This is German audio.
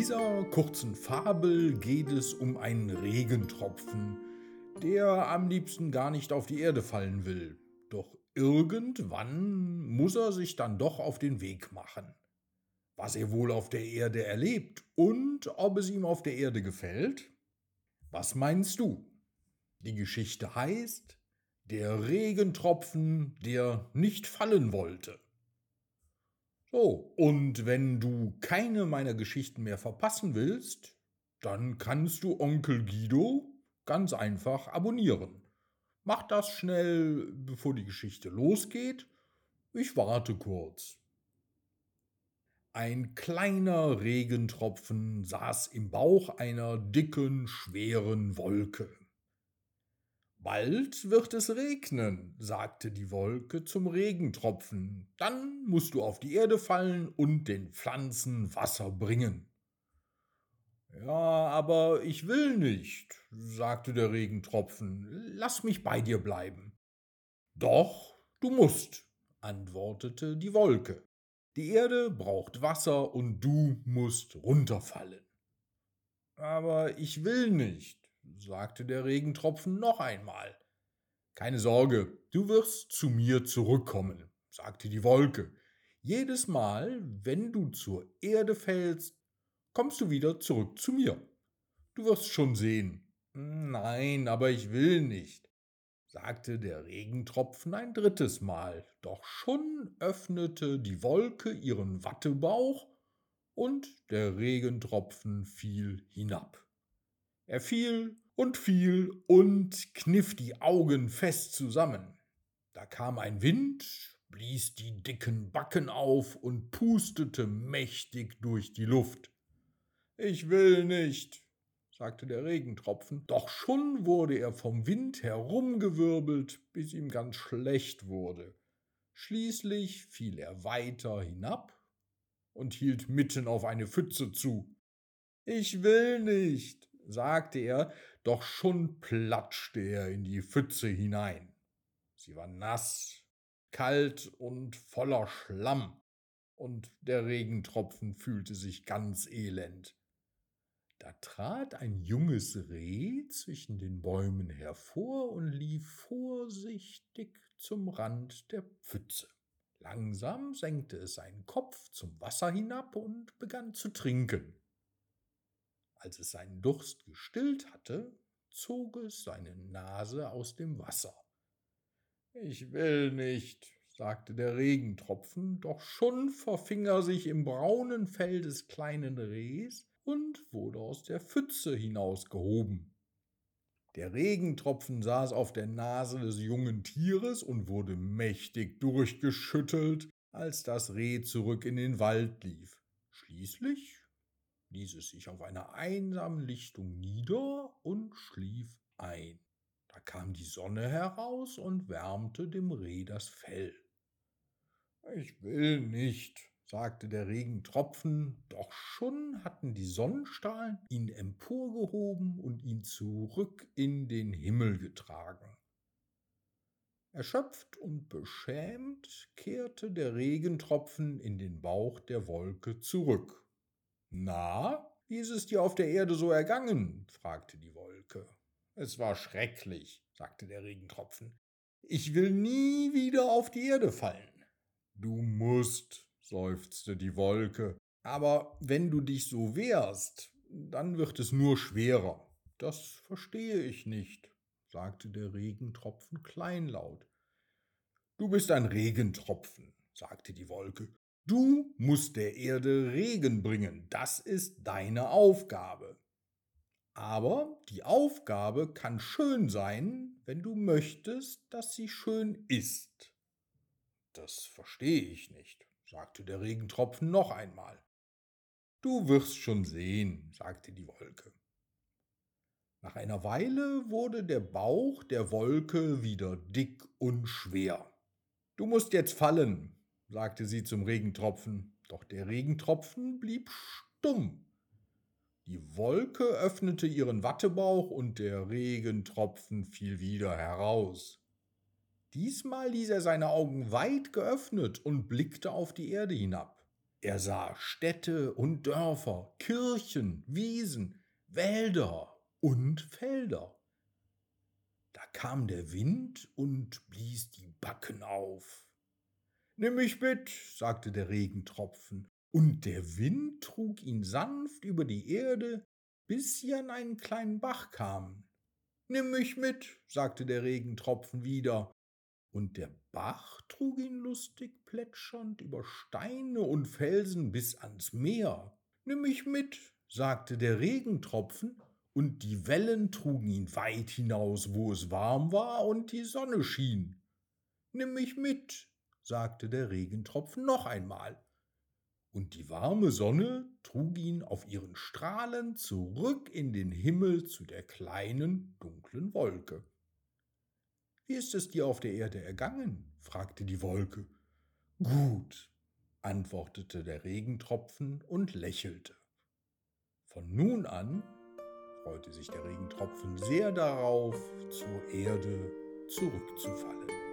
dieser kurzen Fabel geht es um einen Regentropfen, der am liebsten gar nicht auf die Erde fallen will. Doch irgendwann muss er sich dann doch auf den Weg machen. Was er wohl auf der Erde erlebt und ob es ihm auf der Erde gefällt? Was meinst du? Die Geschichte heißt Der Regentropfen, der nicht fallen wollte. So, und wenn du keine meiner Geschichten mehr verpassen willst, dann kannst du Onkel Guido ganz einfach abonnieren. Mach das schnell, bevor die Geschichte losgeht. Ich warte kurz. Ein kleiner Regentropfen saß im Bauch einer dicken, schweren Wolke. Bald wird es regnen, sagte die Wolke zum Regentropfen, dann musst du auf die Erde fallen und den Pflanzen Wasser bringen. Ja, aber ich will nicht, sagte der Regentropfen, lass mich bei dir bleiben. Doch, du musst, antwortete die Wolke. Die Erde braucht Wasser und du musst runterfallen. Aber ich will nicht, sagte der Regentropfen noch einmal. Keine Sorge, du wirst zu mir zurückkommen, sagte die Wolke. Jedes Mal, wenn du zur Erde fällst, kommst du wieder zurück zu mir. Du wirst schon sehen. Nein, aber ich will nicht, sagte der Regentropfen ein drittes Mal, doch schon öffnete die Wolke ihren Wattebauch und der Regentropfen fiel hinab. Er fiel und fiel und kniff die Augen fest zusammen. Da kam ein Wind, blies die dicken Backen auf und pustete mächtig durch die Luft. Ich will nicht, sagte der Regentropfen, doch schon wurde er vom Wind herumgewirbelt, bis ihm ganz schlecht wurde. Schließlich fiel er weiter hinab und hielt mitten auf eine Pfütze zu. Ich will nicht, sagte er, doch schon platschte er in die Pfütze hinein. Sie war nass, kalt und voller Schlamm, und der Regentropfen fühlte sich ganz elend. Da trat ein junges Reh zwischen den Bäumen hervor und lief vorsichtig zum Rand der Pfütze. Langsam senkte es seinen Kopf zum Wasser hinab und begann zu trinken. Als es seinen Durst gestillt hatte, zog es seine Nase aus dem Wasser. Ich will nicht, sagte der Regentropfen, doch schon verfing er sich im braunen Fell des kleinen Rehs und wurde aus der Pfütze hinausgehoben. Der Regentropfen saß auf der Nase des jungen Tieres und wurde mächtig durchgeschüttelt, als das Reh zurück in den Wald lief. Schließlich ließ es sich auf einer einsamen Lichtung nieder und schlief ein. Da kam die Sonne heraus und wärmte dem Reh das Fell. Ich will nicht, sagte der Regentropfen, doch schon hatten die Sonnenstrahlen ihn emporgehoben und ihn zurück in den Himmel getragen. Erschöpft und beschämt kehrte der Regentropfen in den Bauch der Wolke zurück. Na, wie ist es dir auf der Erde so ergangen? fragte die Wolke. Es war schrecklich, sagte der Regentropfen. Ich will nie wieder auf die Erde fallen. Du musst, seufzte die Wolke. Aber wenn du dich so wehrst, dann wird es nur schwerer. Das verstehe ich nicht, sagte der Regentropfen kleinlaut. Du bist ein Regentropfen, sagte die Wolke. Du musst der Erde Regen bringen, das ist deine Aufgabe. Aber die Aufgabe kann schön sein, wenn du möchtest, dass sie schön ist. Das verstehe ich nicht, sagte der Regentropfen noch einmal. Du wirst schon sehen, sagte die Wolke. Nach einer Weile wurde der Bauch der Wolke wieder dick und schwer. Du musst jetzt fallen, sagte sie zum Regentropfen, doch der Regentropfen blieb stumm. Die Wolke öffnete ihren Wattebauch und der Regentropfen fiel wieder heraus. Diesmal ließ er seine Augen weit geöffnet und blickte auf die Erde hinab. Er sah Städte und Dörfer, Kirchen, Wiesen, Wälder und Felder. Da kam der Wind und blies die Backen auf. Nimm mich mit, sagte der Regentropfen, und der Wind trug ihn sanft über die Erde, bis sie an einen kleinen Bach kamen. Nimm mich mit, sagte der Regentropfen wieder, und der Bach trug ihn lustig plätschernd über Steine und Felsen bis ans Meer. Nimm mich mit, sagte der Regentropfen, und die Wellen trugen ihn weit hinaus, wo es warm war und die Sonne schien. Nimm mich mit, sagte der Regentropfen noch einmal, und die warme Sonne trug ihn auf ihren Strahlen zurück in den Himmel zu der kleinen, dunklen Wolke. Wie ist es dir auf der Erde ergangen? fragte die Wolke. Gut, antwortete der Regentropfen und lächelte. Von nun an freute sich der Regentropfen sehr darauf, zur Erde zurückzufallen.